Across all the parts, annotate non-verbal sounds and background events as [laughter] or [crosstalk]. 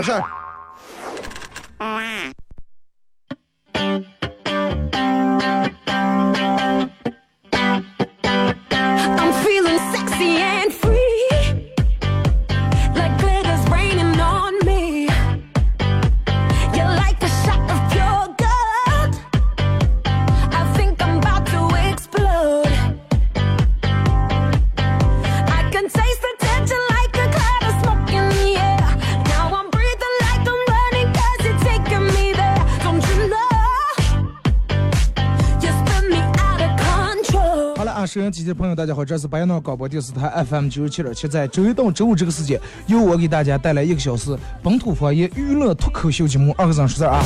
说机的朋友，大家好，这是白羊岛广播电视台 FM 九十七点七，在周一到周五这个时间，由我给大家带来一个小时本土方言娱乐脱口秀节目《二和尚说事儿》啊。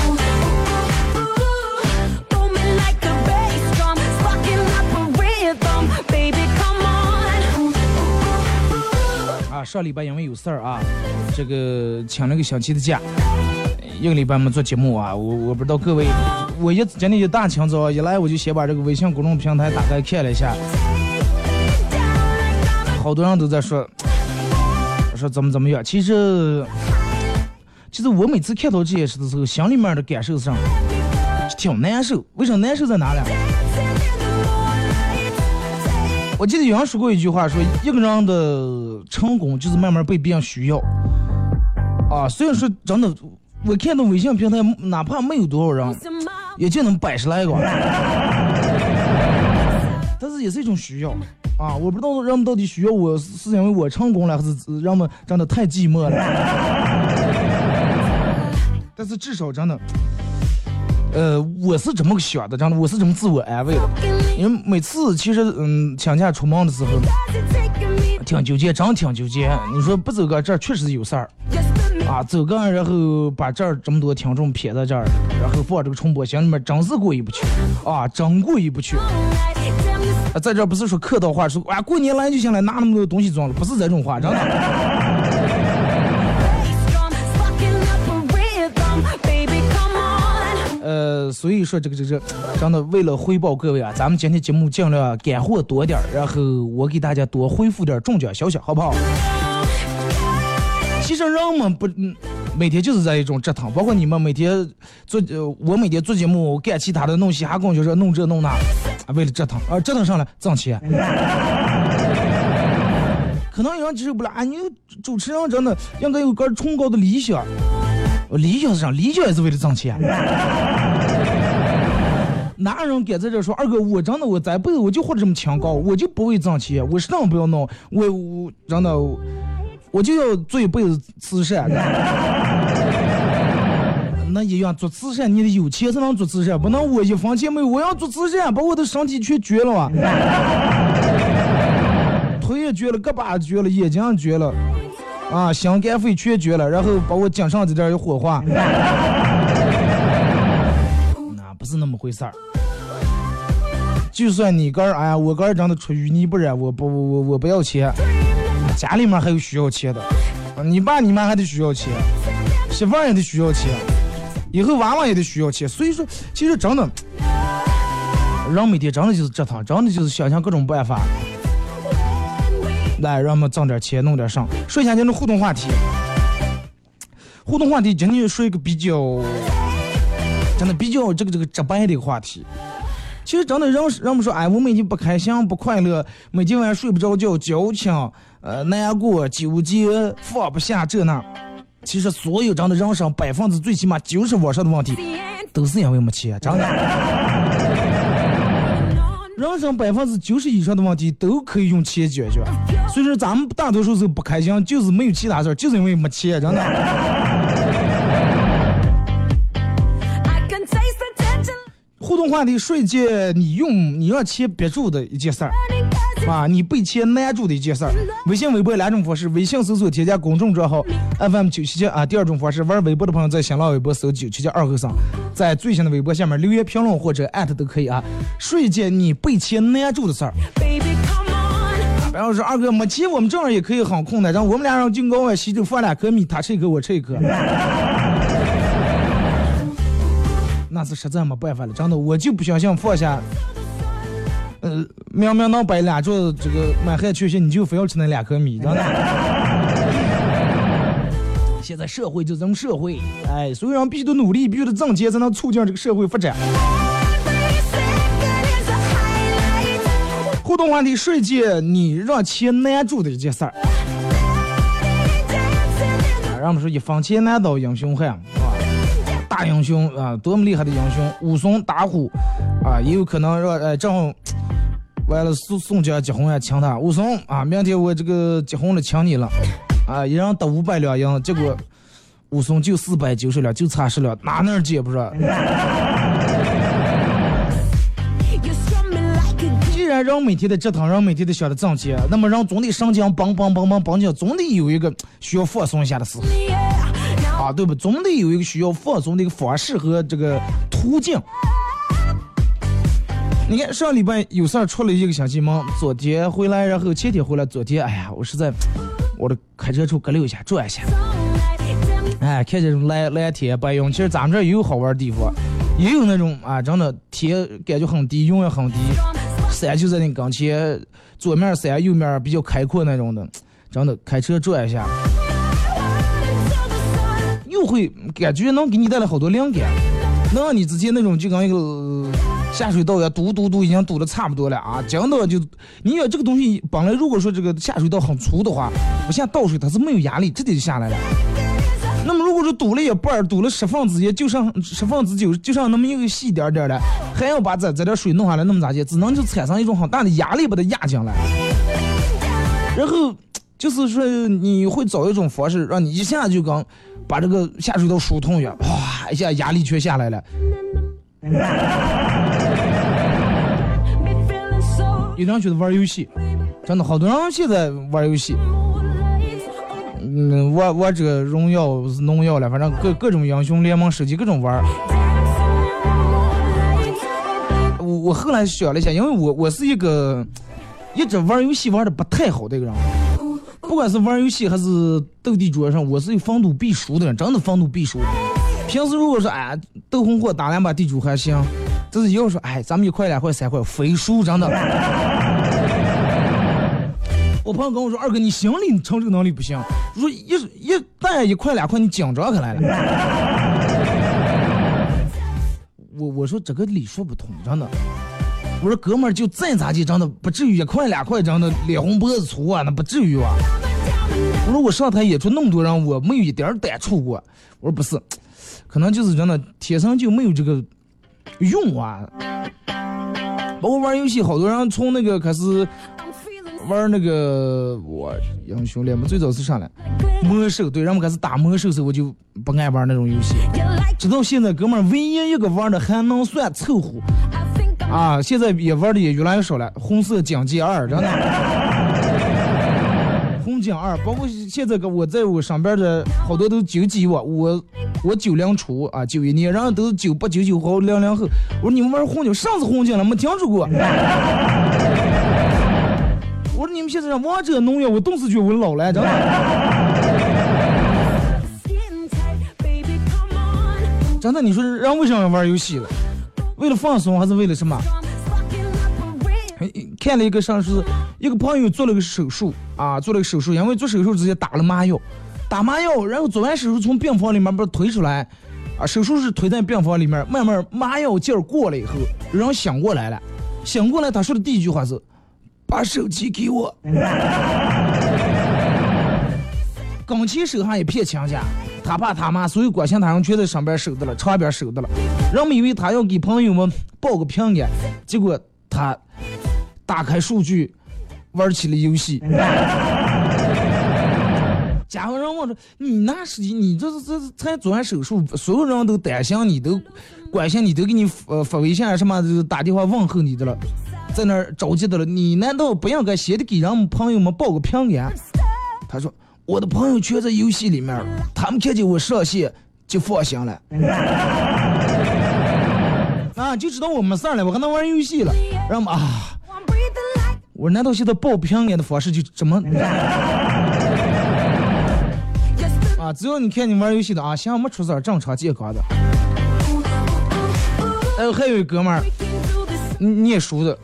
啊，上礼拜因为有事儿啊，这个请了个星期的假，一个礼拜没做节目啊。我我不知道各位，我一今天一大清早一来我就先把这个微信公众平台打开看了一下，好多人都在说说怎么怎么样。其实，其实我每次看到这件事的时候，心里面的感受上挺难受。为什么难受在哪里？我记得有人说过一句话，说一个人的成功就是慢慢被别人需要。啊，虽然说真的，我看到微信平台哪怕没有多少人，也就能百十来个，也是一种需要。啊，我不知道人们到底需要我是因为我成功了，还是人们真的太寂寞了。[laughs] 但是至少真的，呃，我是这么想的，真的，我是这么自我安慰的。因为每次其实，嗯，请假出门的时候，挺纠结，真挺纠结。你说不走个这儿确实有事儿啊，走个然后把这儿这么多听众撇在这儿，然后放这个重播，心里面真是过意不去啊，真过意不去。在这不是说客套话，说啊过年来就行了，拿那么多东西装了，不是这种话，真的。呃，所以说这个这个真的为了回报各位啊，咱们今天节目尽量干货多点，然后我给大家多回复点中奖消息，好不好？其实人们不，每天就是在一种折腾，包括你们每天做，呃，我每天做节目干其他的弄西哈工就是弄这弄那，啊，为了折腾，啊，折腾上来挣钱。可能有人接受不了，啊，你主持人真的应该有个崇高的理想，理想是啥？理想也是为了挣钱。哪有人敢在这说二哥，我真的我这辈子我就活得这么清高，我就不为挣钱，我什么不要弄，我我真的我就要做一辈子慈善。那医院做慈善，你得有钱才能做慈善，不能我一分钱没有，我要做慈善，把我的身体全捐了啊！[laughs] 腿也捐了，胳膊也绝了，眼睛也绝了，啊，心肝肺全捐了，然后把我颈上这点儿一火化，[laughs] 那不是那么回事儿。就算你哥儿，哎呀，我哥儿真的出淤泥不染，我不我我不要钱，家里面还有需要钱的，你爸你妈还得需要钱，媳妇儿也得需要钱，以后娃娃也得需要钱，所以说，其实真的，人每天真的就是折腾，真的就是想想各种办法。来，让我们挣点钱，弄点上。说一下今天互动话题。互动话题今天说一个比较，真的比较这个这个直白的一个话题。其实真的让让我们说，哎，我每天不开心不快乐，每天晚上睡不着觉，矫情，呃，难过，纠结，放不下这那。其实所有真的人生百分之最起码九十往上的问题，都是因为没钱，真的。人生百分之九十以上的问题都可以用钱解决，所以说咱们大多数时候不开心，就是没有其他事儿，就是因为没钱，真的。动话题：说一件你用你要钱憋住的一件事儿。啊，你被钱难住的一件事儿。微信、微博两种方式，微信搜索添加公众账号 FM 九七七啊。第二种方式，玩微博的朋友在新浪微博搜九七七二和尚，在最新的微博下面留言评论或者艾特都可以啊。说一件你被钱难住的事儿。比方说二哥没钱，我们这样也可以很困难，然后我们俩人进高外西头放两颗米，他吃一颗，我吃一颗。那是实在没办法了，真的，我就不相信放下。呃，明明能摆两桌这个满汉全席，你就非要吃那两颗米，真的。[laughs] 现在社会就这么社会，哎，所有人必须得努力，必须得挣钱，才能促进这个社会发展。互动话题：说一件你让钱难住的一件事儿。啊，让我们说一分钱难倒英雄汉，大英雄啊，多么厉害的英雄，武松打虎，啊，也有可能让呃正好 [tsk] 完了宋宋江结婚要请他，武松啊，明天我这个结婚了请你了，啊，一人得五百两银，结果武松就四百九十两，就差十两，哪能接不上？You strum me like a 既然人每天的折腾，人每天的想着挣钱，那么人总得神经绷绷绷绷绷紧，总得有一个需要放松一下的时候。啊，对吧？总得有一个需要放松的一个方式和这个途径。你看上礼拜有事儿出了一个星期忙，昨天回来，然后前天回来，昨天哎呀，我实在我的开车处搁溜一下转一下，哎，看这种蓝蓝天白云，其实咱们这也有好玩的地方，也有那种啊，真的天感觉很低，云也很低，山就在你跟前，左面山，右面比较开阔那种的，真的开车转一下。就会感觉能给你带来好多灵感，能让你之前那种就跟一个下水道一样堵堵堵已经堵的差不多了啊，讲到就你要这个东西本来如果说这个下水道很粗的话，不像倒水它是没有压力，直接就下来了。那么如果说堵了一半，堵了十分之一，就剩十分之九，就剩那么一个细点点的，还要把这这点水弄下来，那么咋接？只能就产生一种很大的压力把它压进来。然后就是说你会找一种方式，让你一下就刚把这个下水道疏通一样，哇，一下压力全下来了。[laughs] 有人觉得玩游戏，真的好多人现在玩游戏，嗯，玩玩这个荣耀、农药了，反正各各种英雄联盟、手机各种玩我后来想了一下，因为我我是一个一直玩游戏玩的不太好的一个人，不管是玩游戏还是斗地主上，我是有防赌必输的人，真的防赌必输。平时如果说哎斗红火打两把地主还行，这是要说哎咱们一块两块三块非输真的。我朋友跟我说二哥你心理承受能力不行，如一一旦一块两块你紧张起来了。[laughs] 我我说这个理说不通，真的。我说哥们儿就再咋地，真的不至于一块两块，真的脸红脖子粗啊，那不至于啊。我说我上台演出那么多人，我没有一点儿感触过。我说不是，可能就是真的天生就没有这个用啊。包括玩游戏，好多人从那个开始玩那个我英雄联盟，最早是上来魔兽，对，然后开始打魔兽时候，我就不爱玩那种游戏。直到现在，哥们儿唯一一个玩的还能算凑合。啊，现在也玩的也越来越少了。红色警戒二，真的。[laughs] 红警二，包括现在个我在我上边的好多都九几我，我我九零初啊，九一年，然后都是九八九九后零零后。我说你们玩红警，上次红警了没听说过？[laughs] 我说你们现在让王者农药，我顿时觉得我老了，真的。真的，你说人为什么要玩游戏了？为了放松还是为了什么？看了一个上是一个朋友做了个手术啊，做了个手术，因为做手术之前打了麻药，打麻药，然后做完手术从病房里面不是推出来，啊，手术室推在病房里面，慢慢麻药劲儿过了以后，人醒过来了，醒过来他说的第一句话是，把手机给我。[laughs] 刚起手上一片亲家，他爸他妈所有关心他人全在上边守着了，床边守着了。人们以为他要给朋友们报个平安，结果他打开数据，玩起了游戏。[laughs] 家伙人问说：“你那时间，你这是这才做完手术，所有人都担心你，都关心你，都给你呃发微信啊什么，就打电话问候你的了。在那儿着急的了，你难道不应该先得给人们朋友们报个平安？他说我的朋友圈在游戏里面，他们看见我上线就放心了。[laughs] 啊，就知道我没事儿了，我还能玩游戏了，让们啊。我难道现在报平安的方式就这么 [laughs] 啊？只要你看你玩游戏的啊，行没出事儿，正常健康的。还有还有一哥们儿. [laughs] 念书的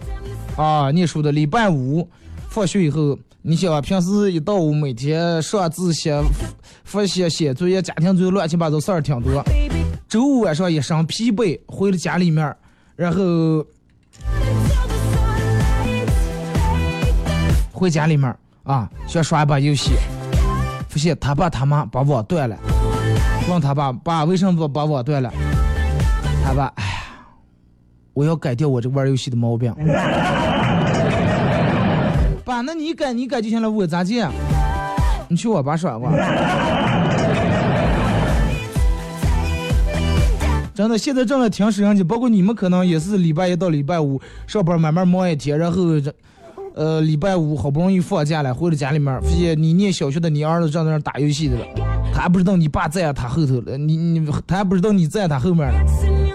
啊，念书的，礼拜五放学以后，你想，平时一到五每天上自习、复习、写作业、家庭作业乱七八糟事儿挺多。周五晚上一身疲惫回了家里面，然后回家里面啊，想耍一把游戏，发现他爸他妈把网断了，问他爸爸为什么把网断了？他爸，哎呀，我要改掉我这玩游戏的毛病。[laughs] 爸，那你改你改就行了，我咋介？你去我爸耍过。[laughs] 真的，现在正在听摄像机，包括你们可能也是礼拜一到礼拜五上班慢慢忙一天，然后这，呃，礼拜五好不容易放假了，回到家里面，发现你念小学的你儿子正在那打游戏的了，他还不知道你爸在他后头了，你你他还不知道你在他后面了，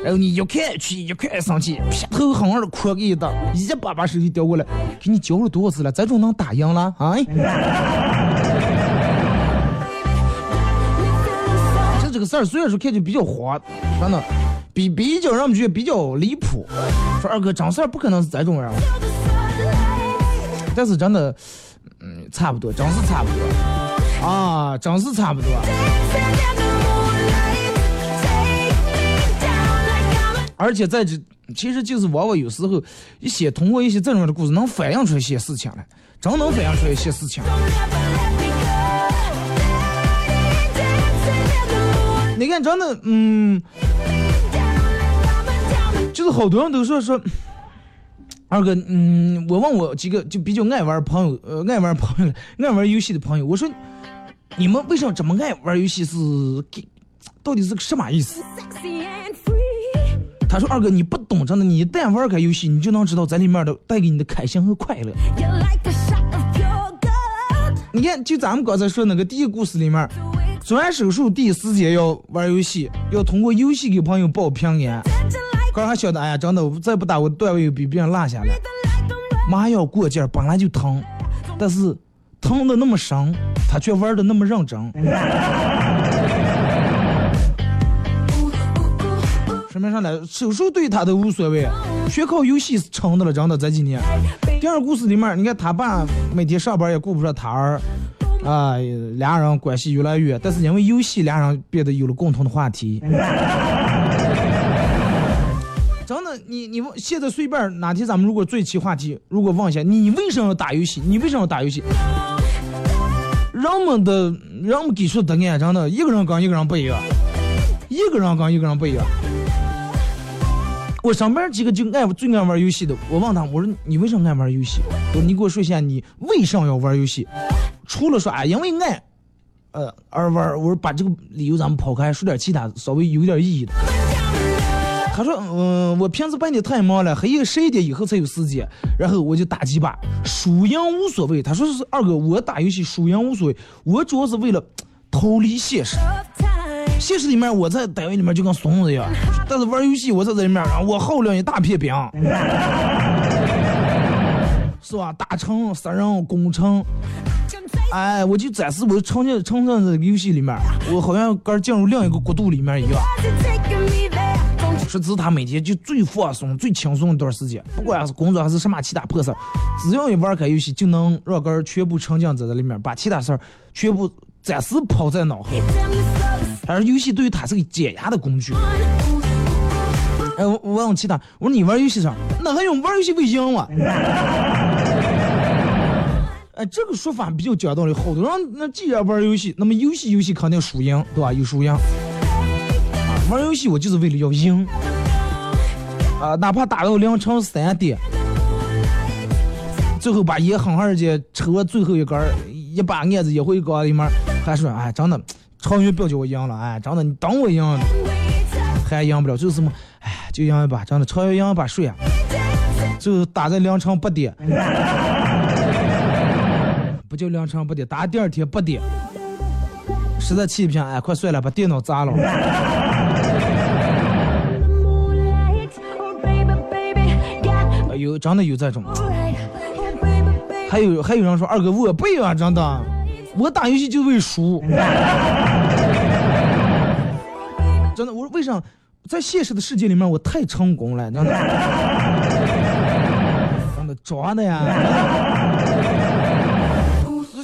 然后你一看去一看上去，劈头狠狠的哭给一打，一把把手机叼过来，给你教了多少次了，这种能打赢了啊？[laughs] 这这个事儿虽然说看起比较滑，真的比比较让我们觉得比较离谱。说二哥真事儿不可能是这种人，但是真的，嗯，差不多，真是差不多啊，真是差不多。而且在这，其实就是往往有时候一些通过一些这种的故事，能反映出一些事情来，真能反映出一些事情。你看，真的，嗯，就是好多人都说说，二哥，嗯，我问我几个就比较爱玩朋友，呃，爱玩朋友，爱玩游戏的朋友，我说，你们为什么这么爱玩游戏？是给，到底是个什么意思？他说，二哥，你不懂，真的，你一旦玩开游戏，你就能知道在里面的带给你的开心和快乐。Like. 你看，就咱们刚才说那个第一个故事里面，做完手术第一时间要玩游戏，要通过游戏给朋友报平安。刚还晓得，哎呀，真的，再不打我段位又比别人落下来。the like I'm 麻药过劲儿本来就疼，但是疼的那么深，他却玩的那么认真。说明啥呢？手术对他都无所谓，全靠游戏撑的了，真的这几年。第二故事里面，你看他爸每天上班也顾不上他儿，啊，俩人关系越来越，但是因为游戏，俩人变得有了共同的话题。[laughs] 真的，你你问现在随便哪天咱们如果做一期话题，如果问一下你为什么要打游戏，你为什么要打游戏？人们的人们给出的答案真的一个人跟一个人不一样，一个人跟一个人不一样。我身边几个就爱最爱玩游戏的，我问他，我说你为什么爱玩游戏？我说你给我说一下你为什么要玩游戏？除了说啊，因为爱，呃而玩，我说把这个理由咱们抛开，说点其他稍微有点意义的。他说：“嗯、我平时白天太忙了，黑夜十一点以后才有时间，然后我就打几把，输赢无所谓。”他说：“是二哥，我打游戏输赢无所谓，我主要是为了逃离现实。现实里面我在单位里面就跟怂子一样，但是玩游戏我在这里面，啊我耗量一大片饼，是吧？大城、杀人、攻城，哎，我就暂时我沉浸沉浸在游戏里面，我好像刚进入另一个国度里面一样。”说这是他每天就最放松、最轻松一段时间，不管是工作还是什么其他破事儿，只要一玩开游戏，就能让个人全部沉浸在这里面，把其他事儿全部暂时抛在脑后。Tell me so? 而游戏对于他是个解压的工具。哎，我我问其他，我说你玩游戏上，那还用玩游戏为赢吗？[laughs] 哎，这个说法比较讲道理。好多人那既然玩游戏，那么游戏游戏肯定输赢，对吧？有输赢。啊，玩游戏我就是为了要赢。啊，哪怕打到凌晨三点，最后把烟狠狠的抽了最后一根儿，一把案子一回缸里面，还说哎，真的，长远不要叫我赢了，哎，真的，你等我赢，还赢不了，就是什么，哎，就赢一把，真的，长远赢一把睡啊。就是打在凌晨八点，[laughs] 不叫凌晨八点，打第二天八点，实在气不行，哎，快算了，把电脑砸了。有真的有这种，还有还有人说二哥我不啊，真的，我打游戏就为输，真的，我说为啥在现实的世界里面我太成功了，真的，真的装的呀。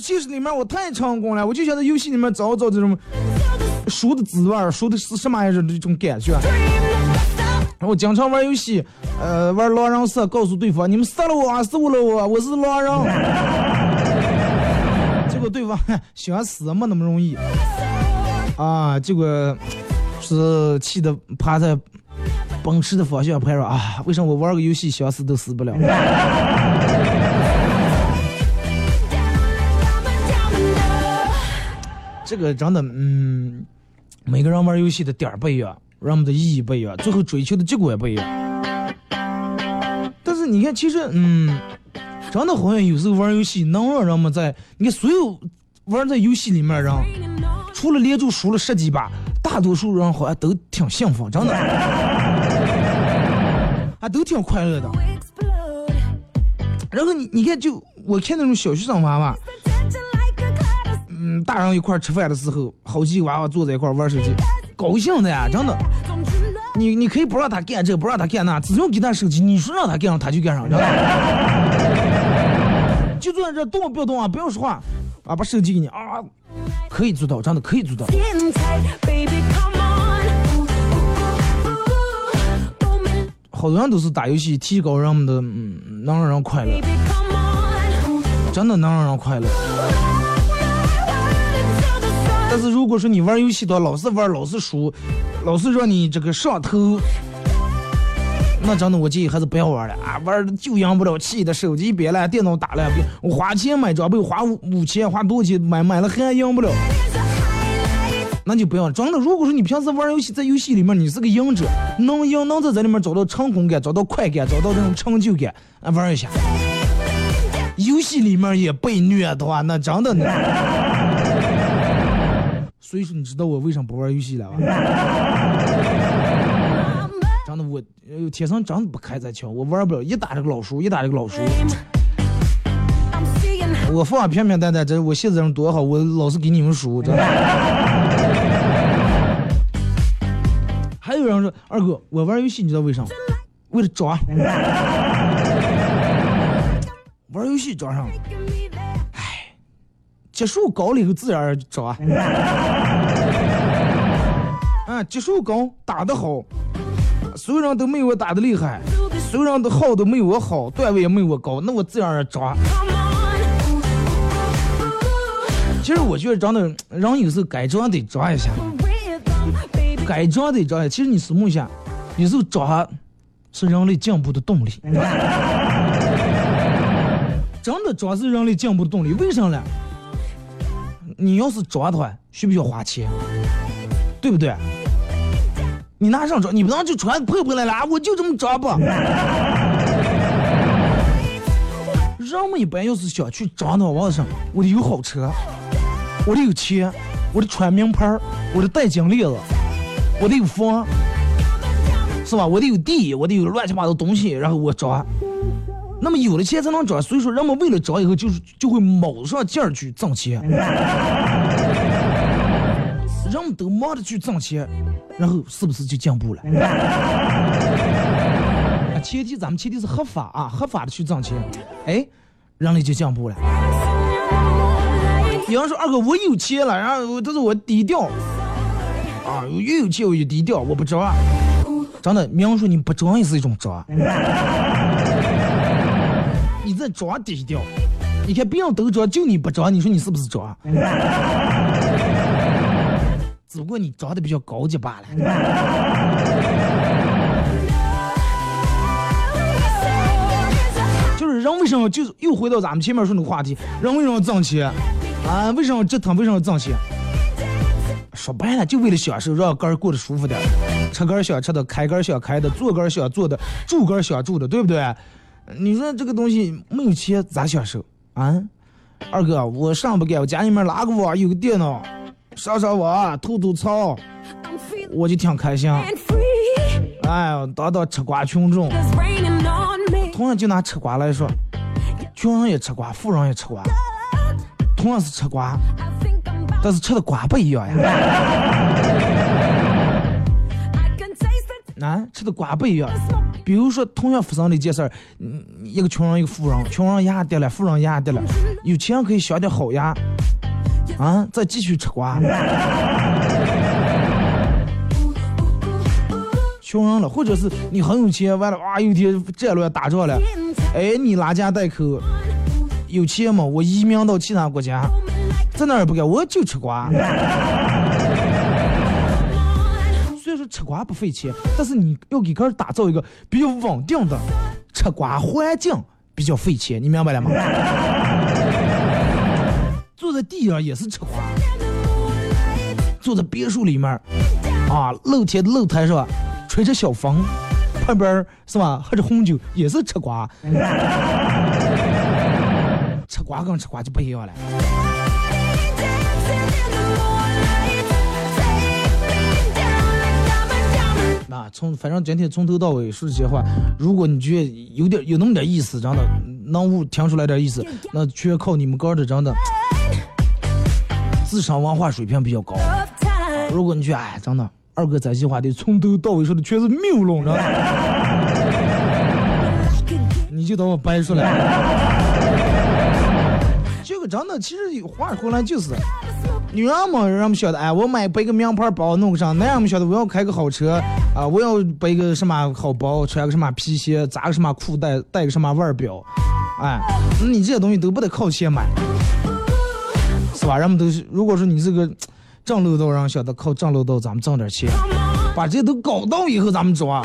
现实里面我太成功了，我就想在游戏里面找找这种输的滋味，输的是什么样的这种感觉。我经常玩游戏，呃，玩狼人杀，告诉对方你们杀了我啊，输了我，我是狼人。对方 [laughs] 想死没那么容易啊，结果是气得趴在奔驰的方向盘上啊，为什么我玩个游戏想死都死不了？这个真的，嗯，每个人玩游戏的点不一样，人们的意义不一样，最后追求的结果也不一样。但是你看，其实，嗯，真的好像有时候玩游戏能让人们在，你看所有玩在游戏里面人，除了连着输了十几把，大多数人好像都挺幸福，真的，[laughs] 啊，都挺快乐的。然后你你看，就我看那种小学生娃娃，嗯，大人一块吃饭的时候，好几个娃娃坐在一块玩手机，高兴的呀，真的。你你可以不让他干这，不让他干那，只要给他手机，你说让他干上，他就干上，知道吧？就坐在这动不要动啊，不要说话啊，把手机给你啊，可以做到，真的可以做到。好多人都是打游戏提高人们的，嗯，能让人快乐.真的能让人快乐。但是如果说你玩游戏的，老是玩，老是输，老是让你这个上头，那真的我建议还是不要玩了啊！玩就赢不了，气的手机别了，电脑打了，我花钱买装备，花五五千，花多少钱买买了还赢不了，那就不要了。真的，如果说你平时玩游戏，在游戏里面你是个赢者，能赢能在这里面找到成功感，找到快感，找到这种成就感，啊，玩一下。游戏里面也被虐的话，那真的。[laughs] 所以说，你知道我为什么不玩游戏了吧？真的，我呃天生真的不开这枪，我玩不了，一打这个老输，一打这个老输。我放平平淡淡，这我现在人多好，我老是给你们输，真的。[laughs] 还有人说，二哥，我玩游戏你知道为啥吗？为了装。玩游戏装上了。me there. 级数高了以后自然而然装。[laughs] 啊，级数高，打得好，所有人都没我打的厉害，所有人的号都没我好，段位也没我高，那我自然而然装。Come on. 其实我觉得真的，人有时候该装得装一下，该装得装一下。其实你思慕一下，有时候装是人类进步的动力。真的装是人类进步的动力，为啥呢？你要是装的话，需不需要花钱？对不对？你拿上找，你不能就穿破破烂烂，我就这么装吧。人们一般要是想去装的话，往上，我得有好车，我得有钱，我得穿名牌，我得戴金链子，我得有房，是吧？我得有地，我得有乱七八糟东西，然后我装。那么有了钱才能装，所以说人们为了装以后就是就会卯上劲儿去挣钱，都忙着去挣钱，然后是不是就进步了？[laughs] 啊，前提咱们前提是合法啊，合法的去挣钱，哎，人类就进步了。有人说二哥我有钱了，然后但是我低调，啊，我越有钱我越低调，我不装。真的，明说你不装也是一种装。[laughs] 你在装低调，你看别人都装，就你不装，你说你是不是装？只不过你长得比较高级罢了。[laughs] 就是人为什么就又回到咱们前面说那个话题，人为什么挣钱啊？为什么折腾？为什么挣钱？说白了，就为了享受，让个人过得舒服点，吃个想吃的，开个想开的，坐个想坐的，住个想住的，对不对？你说这个东西没有钱咋享受啊？二哥，我上不干，我家里面拉个网，有个电脑，上上网，吐吐槽，我就挺开心。哎呦，当当吃瓜群众，同样就拿吃瓜来说，穷人也吃瓜，富人也吃瓜，同样是吃瓜，但是吃的瓜不一样呀。[laughs] 啊，吃的瓜不一样。比如说，同样发生的一件事儿，嗯，一个穷人，一个富人，穷人牙跌了，富人牙跌了，有钱可以镶点好牙，啊，再继续吃瓜。[laughs] 穷人了，或者是你很有钱，完了啊，有一天战乱打仗了，哎，你拉家带口，有钱嘛，我移民到其他国家，在那儿也不干，我就吃瓜。[laughs] 虽然说吃瓜不费钱，但是你要给个人打造一个比较稳定的吃瓜环境，比较费钱，你明白了吗？坐在地上也是吃瓜，坐在别墅里面，啊，露天露台上吹着小风，旁边是吧，喝着红酒也是吃瓜。吃瓜跟吃瓜就不一样了。Dancing in the moonlight. Take me down like I'm a diamond. 那从反正今天从头到尾说这些话，如果你觉得有点有那么点意思，真的能悟听出来点意思，那全靠你们哥的真的智商文化水平比较高。如果你觉得哎，真的二哥这些话的从头到尾说的全是谬论，知道吗？你就等我掰出来。[laughs] 这个真的，其实有话说回来就是，女人嘛，让我们晓得，哎，我买背个名牌包弄个上；男人们晓得，我要开个好车，啊，我要背个什么好包，穿个什么皮鞋，扎个什么裤带，戴个什么腕表，哎，你这些东西都不得靠钱买，是吧？人们都是，如果说你是个 [tsk] 挣漏道，让晓得靠挣漏道咱们挣点钱，把这些都搞到以后咱们抓，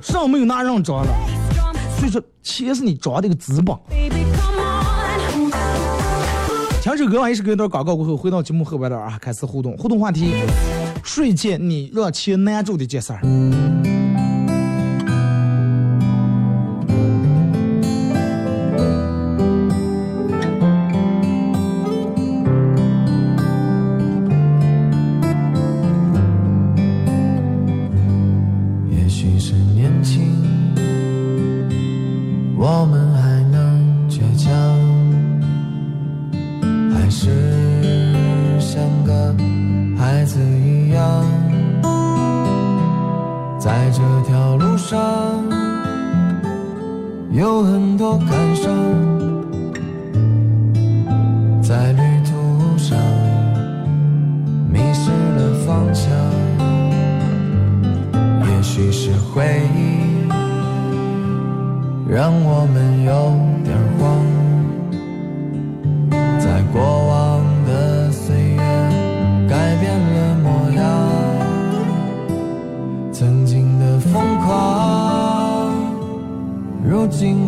上没有拿人抓了。所以说，钱是你抓的一个资本。听首歌完一首歌一段广告过后，回到节目后边的啊，开始互动。互动话题：睡前你让钱难住的这事儿。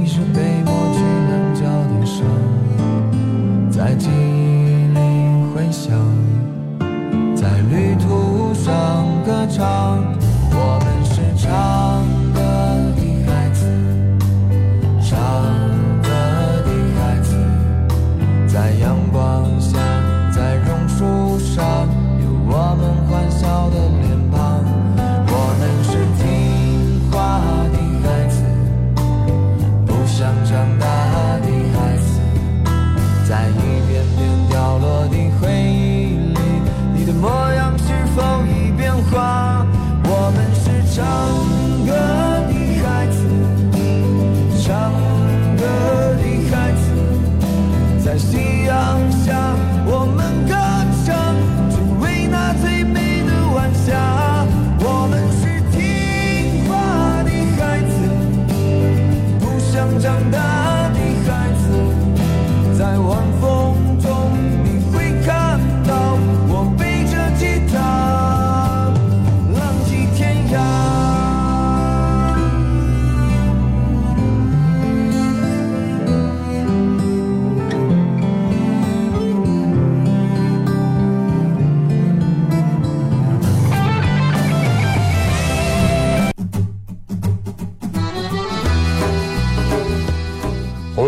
你说被我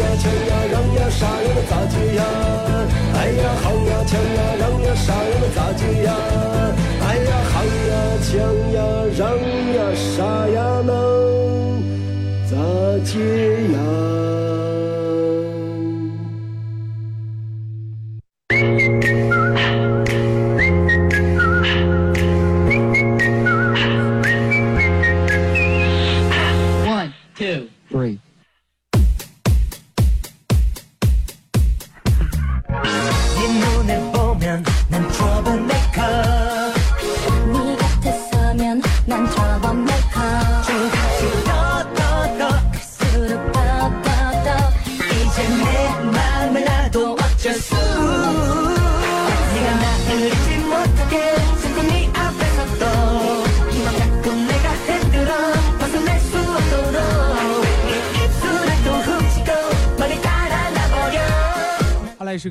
呀，抢呀，让呀，啥呀？那咋接呀？哎呀，好呀，抢呀，让呀，啥呀？那咋接呀？哎呀，好呀，抢呀，让呀，啥呀能咋接呀？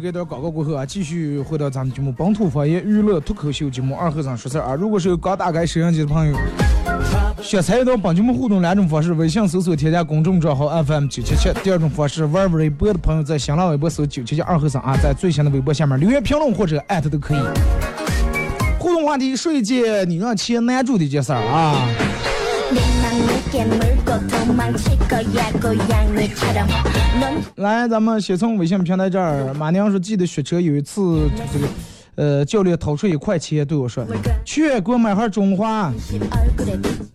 好来是给段广告过后啊，继续回到咱们节目本土方言娱乐脱口秀节目二和尚说事儿啊。如果是有刚打开摄像机的朋友，想参与到本节目互动两种方式：微信搜索添加公众账号 FM 九七七；第二种方式，玩微博的朋友在新浪微博搜九七七二和尚啊，在最新的微博下面留言评论或者艾特都可以。互动话题说一件你让钱难住的一件事儿啊。来，咱们先从微信平台这儿，马娘说记得学车有一次，这个，呃，教练掏出一块钱对我说：“去给我买盒中华。”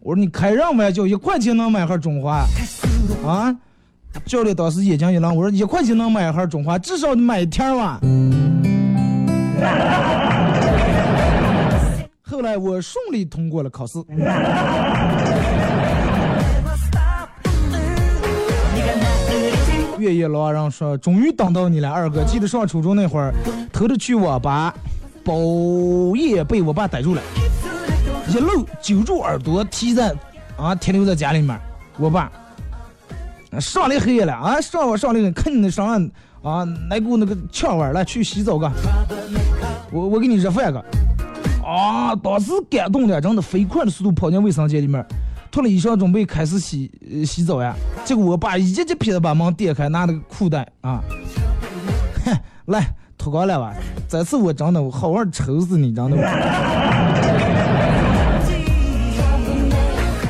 我说：“你开上呗，就一块钱能买盒中华。”啊！教练当时眼睛一亮，我说：“一块钱能买盒中华，至少你买一天吧。”后来我顺利通过了考试。月夜老人说：“终于等到你了，二哥。记得上初中那会儿，偷着去网吧，包夜被我爸逮住了，一路揪住耳朵提在啊停留在家里面。我爸上来黑夜了啊，上我上来看你那上啊那股那个呛味儿来去洗澡个，我我给你热饭个。啊，当时感动的，真的飞快的速度跑进卫生间里面，脱了衣裳准备开始洗洗澡呀。结果我爸一急屁的把门点开，拿那个裤带啊，[laughs] 哼，来脱光了吧。这次我真的我好好抽死你，真的。[laughs]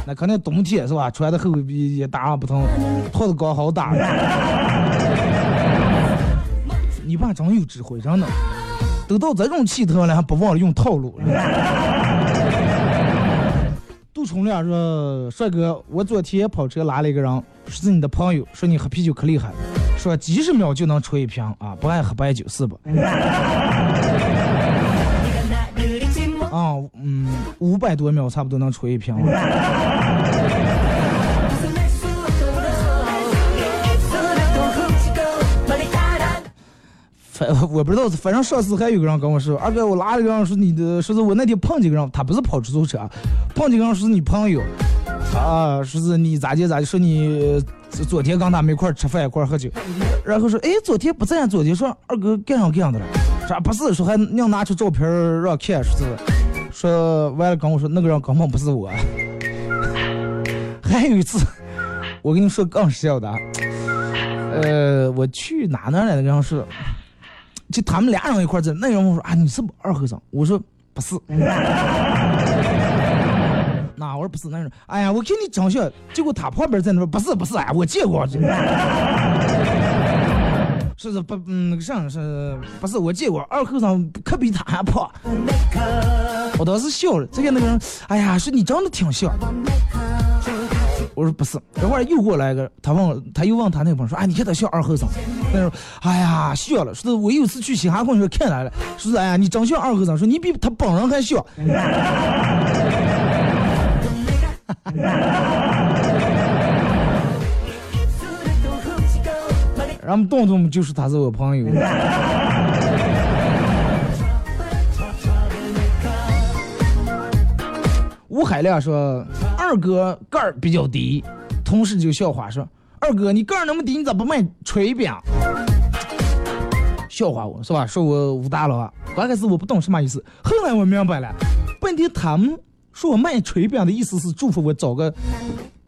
那肯定冬天是吧？穿的厚比也打不疼，脱的刚好大。[laughs] 你爸真有智慧，真的。都到这种气头了，还不忘了用套路。杜春亮说：“帅哥，我昨天跑车拉了一个人，是你的朋友，说你喝啤酒可厉害，说几十秒就能吹一瓶啊，不爱喝白酒是不？[laughs] 啊，嗯，五百多秒差不多能吹一瓶。反 [laughs] 我不知道，反正上次还有个人跟我说，二哥，我拉了个人说你的，说是我那天碰见个人，他不是跑出租车，碰见个人说是你朋友，啊，说是你咋地咋地，说你昨天跟他们一块吃饭一块喝酒，然后说，哎，昨天不在，昨天说二哥干上干上的了，说不是，说还硬拿出照片让看，说是，说完了跟我说那个人根本不是我，[laughs] 还有一次，我跟你说更笑的，呃，我去哪哪来的人是。就他们俩人一块儿在，那人我说啊，你是不二和尚？我说不是。[laughs] 那我说不是，那人哎呀，我给你长相，结果他旁边在那说不是不是，哎，我见过。是是不嗯那个啥是不是我见过二和尚可比他还胖。我当时笑了，这个那个人，哎呀，说你长得挺像。我说不是，一会儿又过来一个，他问，他又问他那个朋友说，哎，你看他像二和尚。那时候，哎呀，笑了，说的我有次去嘻哈公园看来了，说是哎呀，你长像二和尚，说你比他本人还像。[laughs] 然后动动就是他是我朋友。吴海亮说二哥个儿比较低，同事就笑话说二哥你个儿那么低，你咋不卖炊饼？笑话我是吧？说我武大郎啊，刚开始我不懂什么意思，后来我明白了，本地他们说我卖炊饼的意思是祝福我找个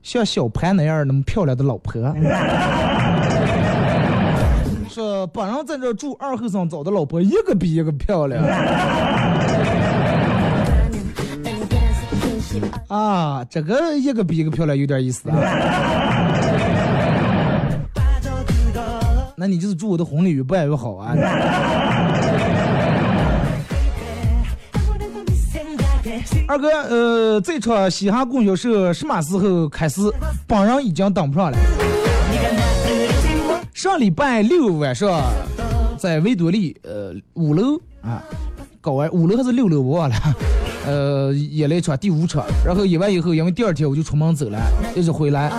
像小潘那样那么漂亮的老婆。[laughs] 说本人在这住二后生找的老婆一个比一个漂亮啊，这个一个比一个漂亮有点意思啊。[laughs] 那你就是祝我的红鲤鱼越办越好啊。[laughs] 二哥，呃，这场嘻哈供销社什么时候开始？本人已经等不上了。上礼拜六晚上，在维多利呃五楼啊，搞完五楼还是六楼我忘了，呃演了一场第五场，然后演完以后，因为第二天我就出门走了，一直回来，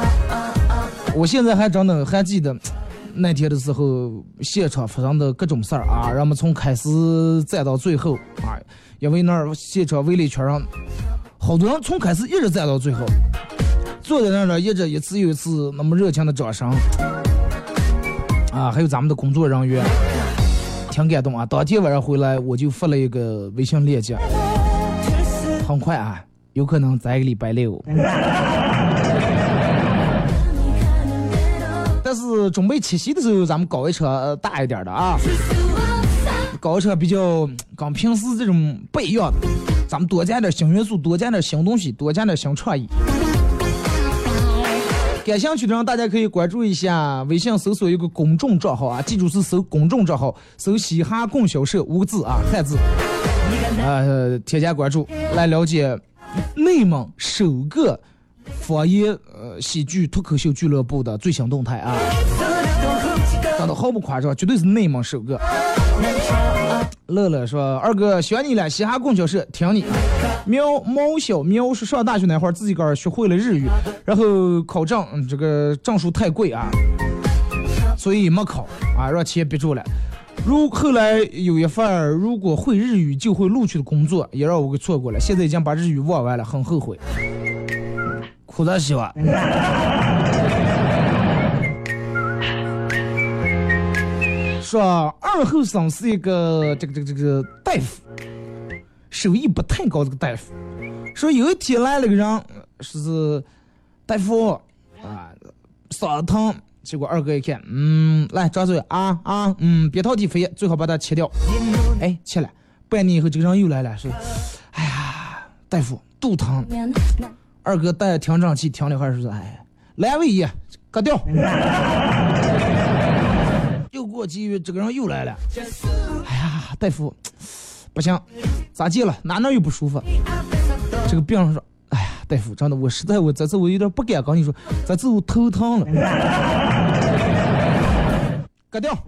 我现在还真的还记得那天的时候，现场发生的各种事儿啊，让我们从开始站到最后啊，因为那儿现场围了一圈人，好多人从开始一直站到最后，坐在那儿呢，一直一次又一次那么热情的掌声。啊，还有咱们的工作人员，挺感动啊！当天晚上回来，我就发了一个微信链接，很快啊，有可能在一个礼拜六。[laughs] 但是准备七夕的时候，咱们搞一车呃大一点的啊，搞一车比较跟平时这种不一样的，咱们多加点新元素，多加点新东西，多加点新创意。感兴趣的人，大家可以关注一下微信，搜索一个公众账号啊，记住是搜公众账号，搜“嘻哈供销社”五个字啊，汉字，呃，添加关注，来了解内蒙首个方言呃喜剧脱口秀俱乐部的最新动态啊，真的毫不夸张，绝对是内蒙首个。乐乐说：“二哥喜欢你了，嘻哈供销社听你。”喵猫小喵是上大学那会儿自己个儿学会了日语，然后考证，这个证书太贵啊，所以没考啊，让钱憋住了。如后来有一份如果会日语就会录取的工作，也让我给错过了。现在已经把日语忘完了，很后悔。苦大希望。[laughs] 说二后生是一个这个这个这个大夫，手艺不太高。这个大夫说有一天来了个人，说是大夫啊，嗓子疼。结果二哥一看，嗯，来张嘴啊啊，嗯，别掏地肥，最好把它切掉。哎，切了。半年以后，这个人又来了，说，哎呀，大夫肚疼。二哥带着听诊器听了会儿，说，哎，阑尾炎，割掉。[laughs] 又过几月，这个人又来了。哎呀，大夫，不行，咋地了？哪哪又不舒服？这个病人说：“哎呀，大夫，真的，我实在我这次我有点不敢跟你说，这次我头疼了。”割掉。[laughs]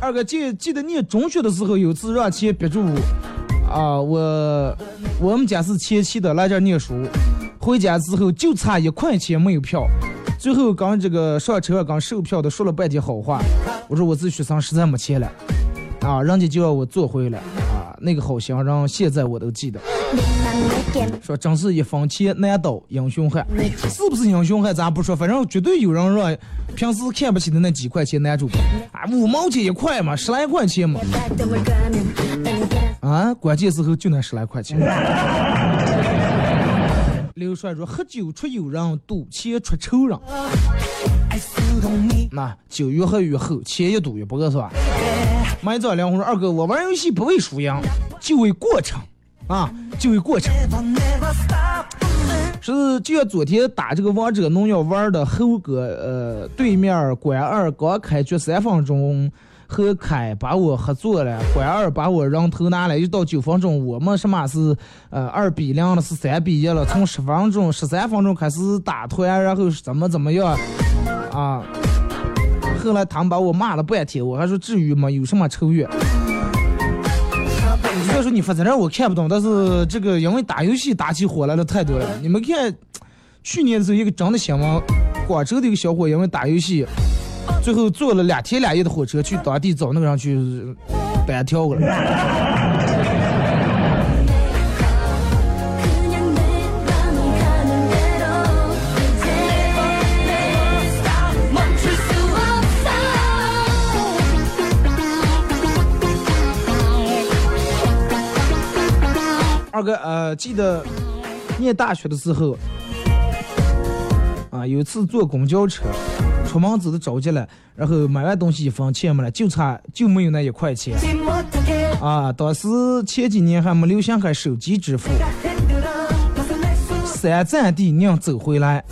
二哥记记得念中学的时候，有次让钱憋住啊，我我们家是前期的来这儿念书，回家之后就差一块钱没有票。最后刚这个上车刚售票的说了半天好话，我说我是学生，实在没钱了，啊，人家就要我坐回来，啊，那个好心人现在我都记得。说真是一分钱难倒英雄汉，是不是英雄汉咱不说，反正绝对有人让平时看不起的那几块钱难住，啊，五毛钱一块嘛，十来块钱嘛，啊，关键时候就那十来块钱。[laughs] 刘帅说：“喝酒出友人，赌钱出仇人。那酒越喝越厚，钱越赌越薄，是吧？”买早凉红说：“二哥，我玩游戏不为输赢，就为过程啊，就一过程。是就像昨天打这个王者荣耀玩的猴哥，呃，对面关二刚开局三分钟。”何凯把我合作了，关二把我人头拿了，一到九分钟，我们什么是呃二比零了，是三比一了。从十分钟、十三分钟开始打团，然后是怎么怎么样啊？后来他们把我骂了半天，我还说至于吗？有什么仇怨？说你发在这我看不懂，但是这个因为打游戏打起火来的太多了。你们看，去年的时候一个真的新闻，广州的一个小伙因为打游戏。最后坐了两天两夜的火车去当地找那个人去单挑了。二个呃，记得念大学的时候，啊，有一次坐公交车，出门走的着急了，然后买完东西一分钱没了，就差就没有那一块钱。啊，当时前几年还没流行开手机支付，三站地硬走回来。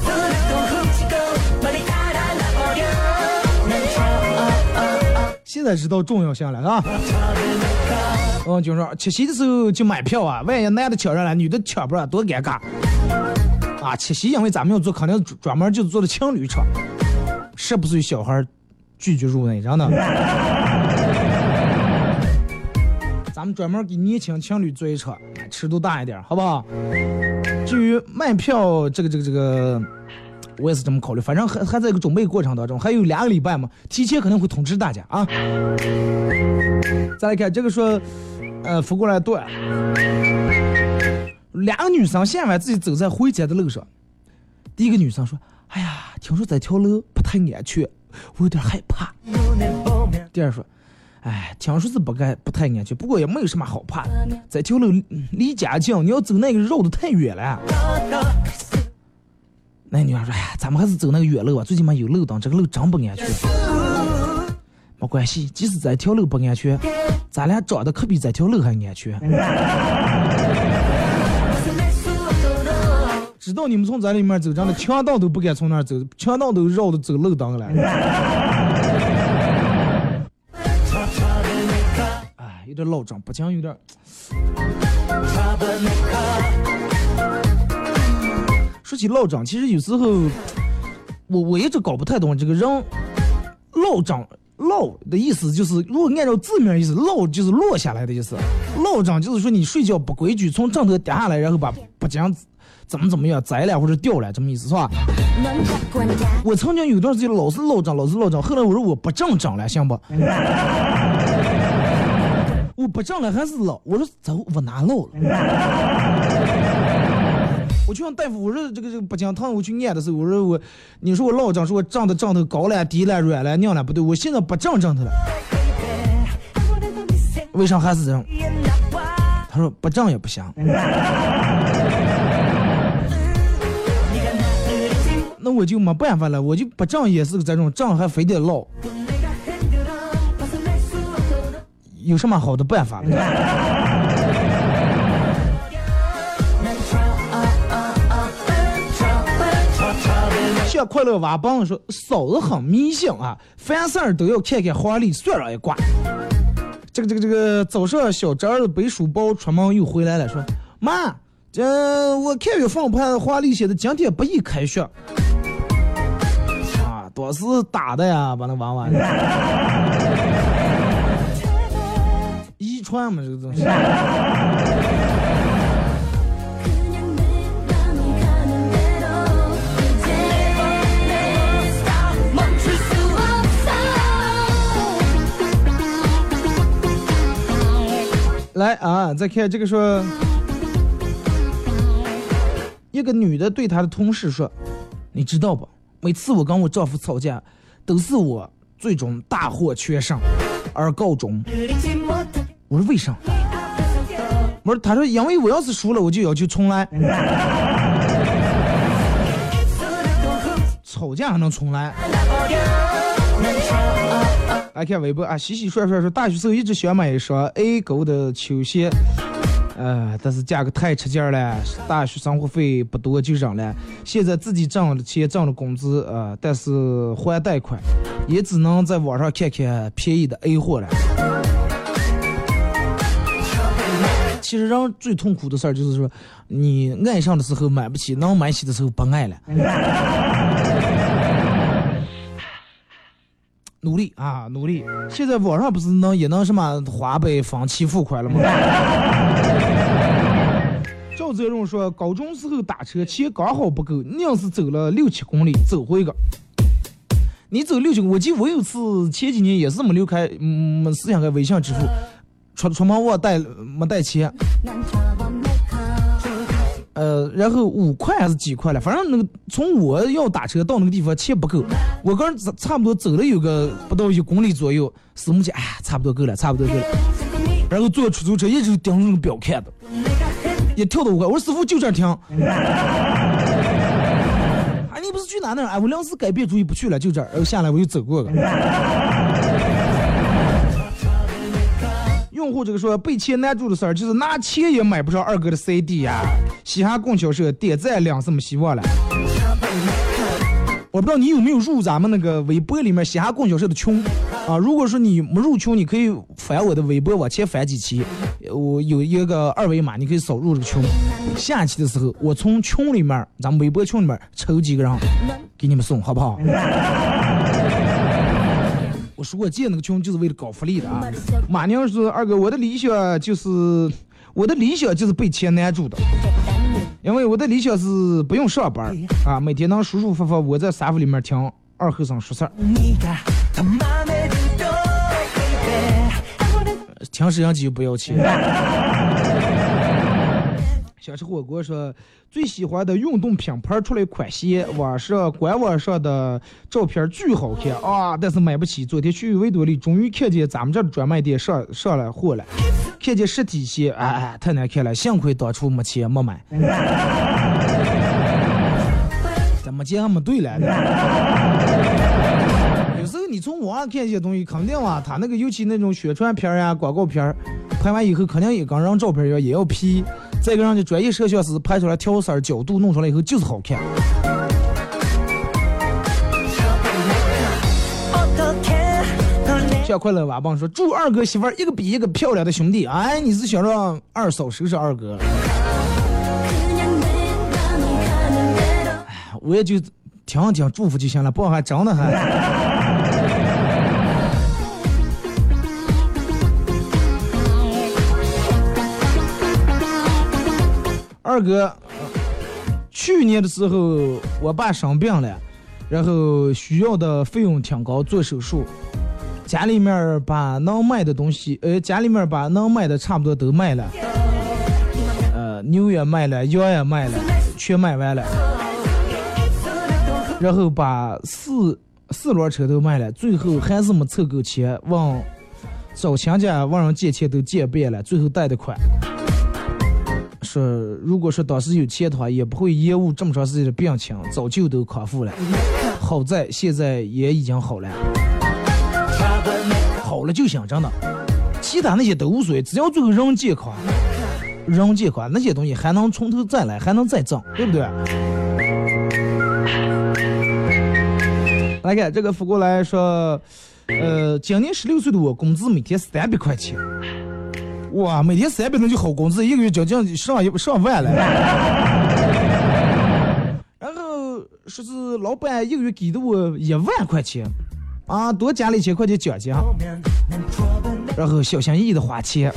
现在知道重要性了啊！嗯，就是说七夕的时候就买票啊，万一男的抢上了，女的抢不上，多尴尬啊！七夕因为咱们要坐，肯定专门就是坐的情侣车，十不岁小孩拒绝入内，真的。[laughs] 咱们专门给年轻情侣坐一车，尺度大一点，好不好？至于卖票这个这个这个，我也是这么考虑，反正还还在一个准备过程当中，还有两个礼拜嘛，提前肯定会通知大家啊。再来看这个说，呃，扶过来对，两个女生下完自己走在回家的路上，第一个女生说：“哎呀，听说这条路不太安全，我有点害怕。”第二说。哎，听说是不该不太安全，不过也没有什么好怕的。这条路离家近，你要走那个绕的太远了。那女孩说：“哎呀，咱们还是走那个远路吧，最起码有路灯，这个路真不安全。”没关系，即使这条路不安全，咱俩长得可比这条路还安全。知道你们从这里面走，真的强盗都不敢从那儿走，强盗都绕着走路灯了。哎，有点老张，不讲有点。说起老张，其实有时候我我一直搞不太懂这个人老张落的意思，就是如果按照字面意思，落就是落下来的意思，落枕就是说你睡觉不规矩，从枕头掉下来，然后把不讲怎么怎么样栽了或者掉了，这么意思是吧？我曾经有段时间老是落枕，老是落枕，后来我说我不正枕了，行不？我不正了还是老，我说走，我哪落了？我去问大夫，我说这个这个不讲疼，我去验的时候，我说我，你说我老张说我长的长头高了、低了、软了、硬了，不对，我现在不正正头了，为啥还是这样？他说不正也不行。那我就没办法了，我就不正也是这种，正还非得老，有什么好的办法？快乐娃帮说，嫂子很迷信啊，凡事都要看看黄历算上一卦。这个这个这个，早上小侄儿背书包出门又回来了，说妈，这我看月份盘黄历写的今天不宜开学。啊，多是打的呀，把那娃娃。[laughs] 遗传嘛，这个东西。来啊，再看这个说，一个女的对她的同事说：“你知道不？每次我跟我丈夫吵架，都是我最终大获全胜而告终。”我说为啥？我说他说因为我要是输了，我就要求重来。[laughs] 吵架还能重来？来看微博啊，洗洗涮涮说大学时候一直想买一双 A 勾的球鞋，呃，但是价格太吃劲了，大学生活费不多就忍了。现在自己挣了钱，挣了工资，呃，但是还贷款，也只能在网上看看便宜的 A 货了。其实人最痛苦的事儿就是说，你爱上的时候买不起，能买起的时候不爱了。努力啊，努力！现在网上不是能也能什么花呗分期付款了吗？[laughs] 赵泽荣说，高中时候打车钱刚好不够，硬是走了六七公里走回个。你走六七，我记得我有次前几年也是没留开，嗯，没思想开微信支付，出出门忘带没带钱。呃，然后五块还是几块了，反正那个从我要打车到那个地方钱不够，我刚差不多走了有个不到一公里左右，师母讲，哎呀，差不多够了，差不多够了。然后坐出租车一直盯着那个表看的，也跳到五块。我说师傅就这儿停。啊，你不是去哪哪儿？哎，我临时改变主意不去了，就这儿。然后下来我又走过了。用户这个说被钱难住的事儿，就是拿钱也买不上二哥的 CD 呀、嘻哈供销社点赞量是没希望了。我不知道你有没有入咱们那个微博里面嘻哈供销社的群啊？如果说你没入群，你可以翻我的微博往前翻几期，我有一个二维码，你可以扫入这个群。下期的时候，我从群里面，咱们微博群里面抽几个人给你们送，好不好？我说我建那个群就是为了搞福利的啊。马娘说二哥，我的理想就是我的理想就是被钱难住的。因为我的理想是不用上班啊，每天能舒舒服服窝在沙发里面听二和尚说事儿，听摄像机不要钱。想吃火锅说最喜欢的运动品牌出来款鞋，网上官网上的照片巨好看啊，但是买不起。昨天去维多利，终于看见咱们这的专卖店上上了货了，看见实体鞋，哎哎，太难看了，幸亏当初没钱没买。咱没钱还没对了。[laughs] 有时候你从网上看一些东西，肯定啊，他那个尤其那种宣传片儿呀、广告片儿，拍完以后肯定也跟人照片一样，也要 P。再一个人家专业摄像师拍出来调色儿、角度弄出来以后就是好看。小快乐娃棒说：“祝二哥媳妇儿一个比一个漂亮的兄弟。”哎，你是想让二嫂收拾二哥？哎我也就听听祝福就行了，不还真的还。二哥，去年的时候我爸生病了，然后需要的费用挺高，做手术。家里面把能卖的东西，呃，家里面把能卖的差不多都卖了，呃，牛也卖了，羊也卖了，全卖完了。然后把四四轮车都卖了，最后还是没凑够钱，问找亲家问人借钱都借遍了，最后贷的款。说如果说当时有钱的话，也不会延误这么长时间的病情，早就都康复了。[laughs] 好在现在也已经好了，好了就行，真的，其他那些都无所谓，只要最后人健康，[laughs] 人健康那些东西还能从头再来，还能再挣，对不对？来看这个发过来说，呃，今年十六岁的我，工资每天三百块钱。哇，每天三百那就好工资，一个月将近上一上万了。[laughs] 然后说是老板一个月给的我一万块钱，啊，多加了一千块钱奖金，然后小心翼翼的花钱，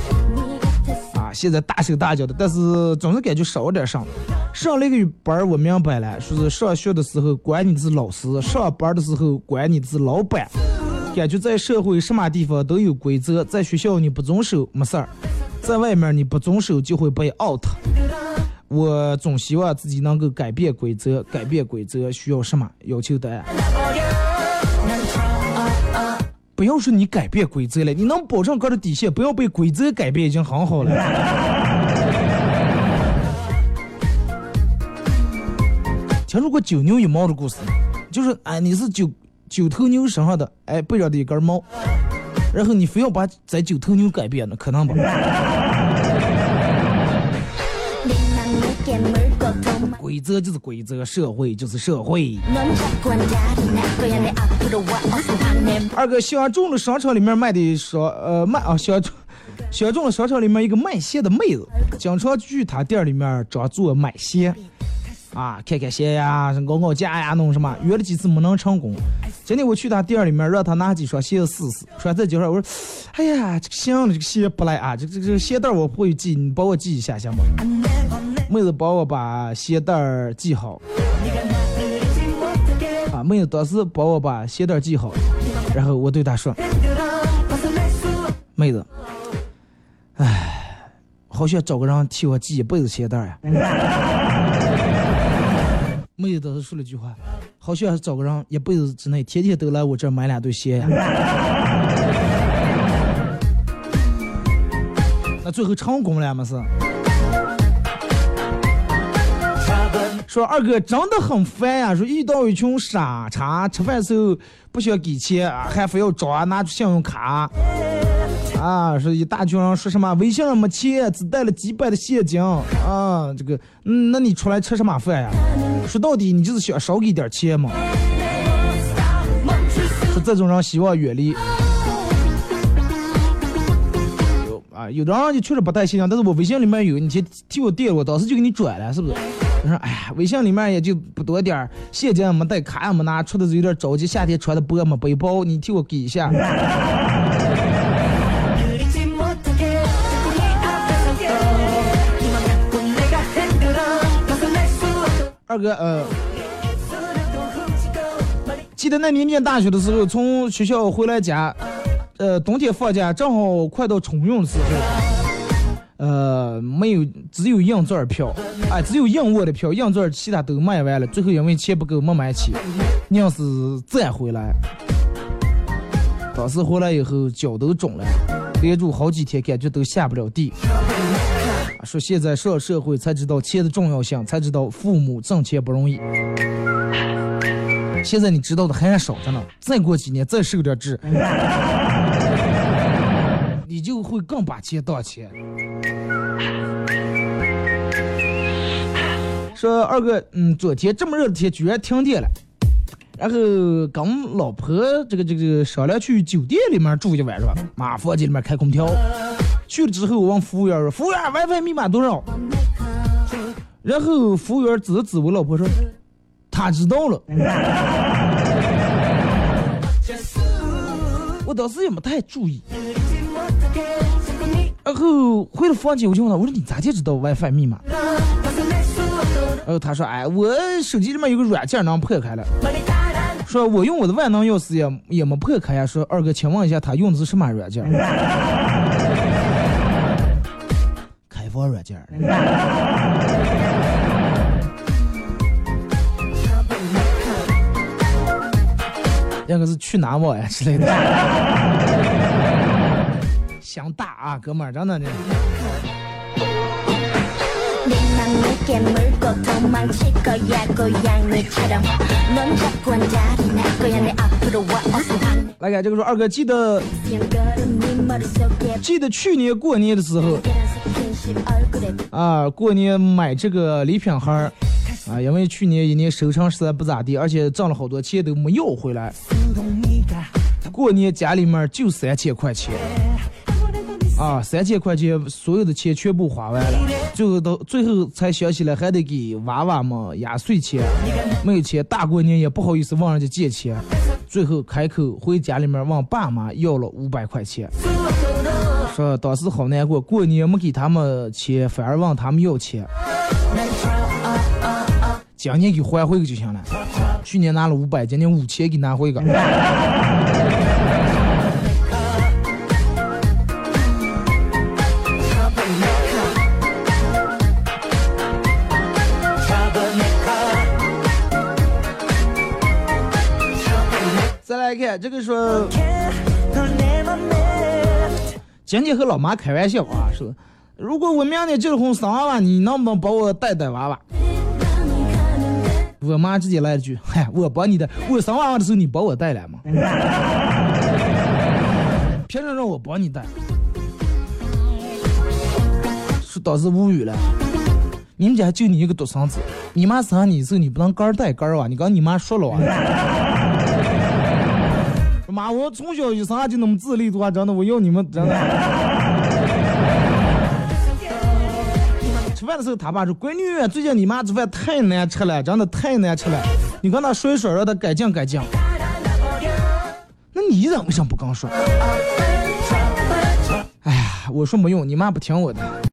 啊，现在大手大脚的，但是总是感觉少点上。上了一个班，我明白了，说是上学的时候管你是老师，上班的时候管你是老板。感觉在社会什么地方都有规则，在学校你不遵守没事儿，在外面你不遵守就会被 out。我总希望自己能够改变规则，改变规则需要什么？要求答案。不要说你改变规则了，你能保证个人底线，不要被规则改变已经很好了。听说过九牛一毛的故事，就是哎，你是九九头牛身上的哎背上的一根毛，然后你非要把咱九头牛改变了，可能吧？[laughs] 规则就是规则，社会就是社会。二哥，小众的商场里面卖的商呃卖啊小小众的商场里面一个卖鞋的妹子，经常去他店里面装作买鞋。啊，看看鞋呀，搞搞价呀，弄什么？约了几次没能成功。今天我去他店里面，让他拿几双鞋子试试，穿在脚上。我说，哎呀，这个行，这个鞋不赖啊，这这这鞋带我不会系，你帮我系一下行吗？妹子帮我把鞋带系好。啊，妹子当时帮我把鞋带系好，然后我对她说，妹子，唉，好想找个人替我系一辈子鞋带呀。妹子当时说了句话，好想找个人一辈子之内天天都来我这儿买两对鞋。[laughs] 那最后成功了吗？是。说二哥真的很烦呀，说遇到一群傻叉，吃饭时候不想给钱，还非要找拿出信用卡。啊，说一大群人说什么微信上没钱，只带了几百的现金啊，这个，嗯，那你出来吃什么饭呀？说到底你就是想少给点钱嘛。说这种人希望远离。有啊，有的人就确实不带现金，但是我微信里面有，你先替我垫，我当时就给你转了，是不是？我说，哎呀，微信里面也就不多点儿，现金也没带，卡也没拿，出的是有点着急，夏天穿的薄嘛，背包你替我给一下。二哥，呃，记得那年念大学的时候，从学校回来家，呃，冬天放假正好快到春运的时候，呃，没有，只有硬座票，哎，只有硬卧的票，硬座其他都卖完了，最后因为钱不够没买起，硬是再回来。当时回来以后脚都肿了，连住好几天，感觉都下不了地。说现在上社会才知道钱的重要性，才知道父母挣钱不容易。现在你知道的还少着呢，再过几年再受点治，你就会更把钱当钱。说二哥，嗯，昨天这么热的天居然停电了，然后跟老婆这个这个商量去酒店里面住一晚是吧？妈，房间里面开空调。去了之后，我问服务员说：“服务员，WiFi 密码多少？”然后服务员指了指我老婆说：“他知道了。[laughs] ”我当时也没太注意。然后回了房间，我就问他：“我说你咋就知道 WiFi 密码？”然后他说：“哎，我手机里面有个软件能破开了。”说我用我的万能钥匙也也没破开呀。说二哥，请问一下，他用的是什么软件？房软件。[laughs] 要个是去哪玩呀之类的，[laughs] 想大啊，哥们儿，真的这。[laughs] 来，看这个说二哥，记得记得去年过年的时候，啊，过年买这个礼品盒啊，因为去年一年收成实在不咋地，而且挣了好多钱都没要回来。过年家里面就三千块钱啊，三千块钱所有的钱全部花完了，最后到最后才想起来还得给娃娃们压岁钱，没有钱，大过年也不好意思问人家借钱，最后开口回家里面问爸妈要了五百块钱。说当时好难过，过年没给他们钱，反而问他们要钱。今年给还回去就行了。去年拿了五百，今年五千给拿回个。再来看这个说，今天和老妈开玩笑啊，说如果我明年结了婚生娃娃，你能不能帮我带带娃娃？我妈直接来了句：“嗨，我帮你的，我生娃娃的时候你帮我带来吗？凭什么让我帮你带？”说当时无语了。你们家就你一个独生子，你妈生你的时候你不能干儿带干儿啊？你跟你妈说了啊？妈，我从小一生下就那么自立的话，真的我要你们真的。吃饭的时候，他爸说：“闺女，最近你妈做饭太难吃了，真的太难吃了。你跟她说一说，让她改进改进。”那你怎么想不跟我说？哎呀，我说没用，你妈不听我的。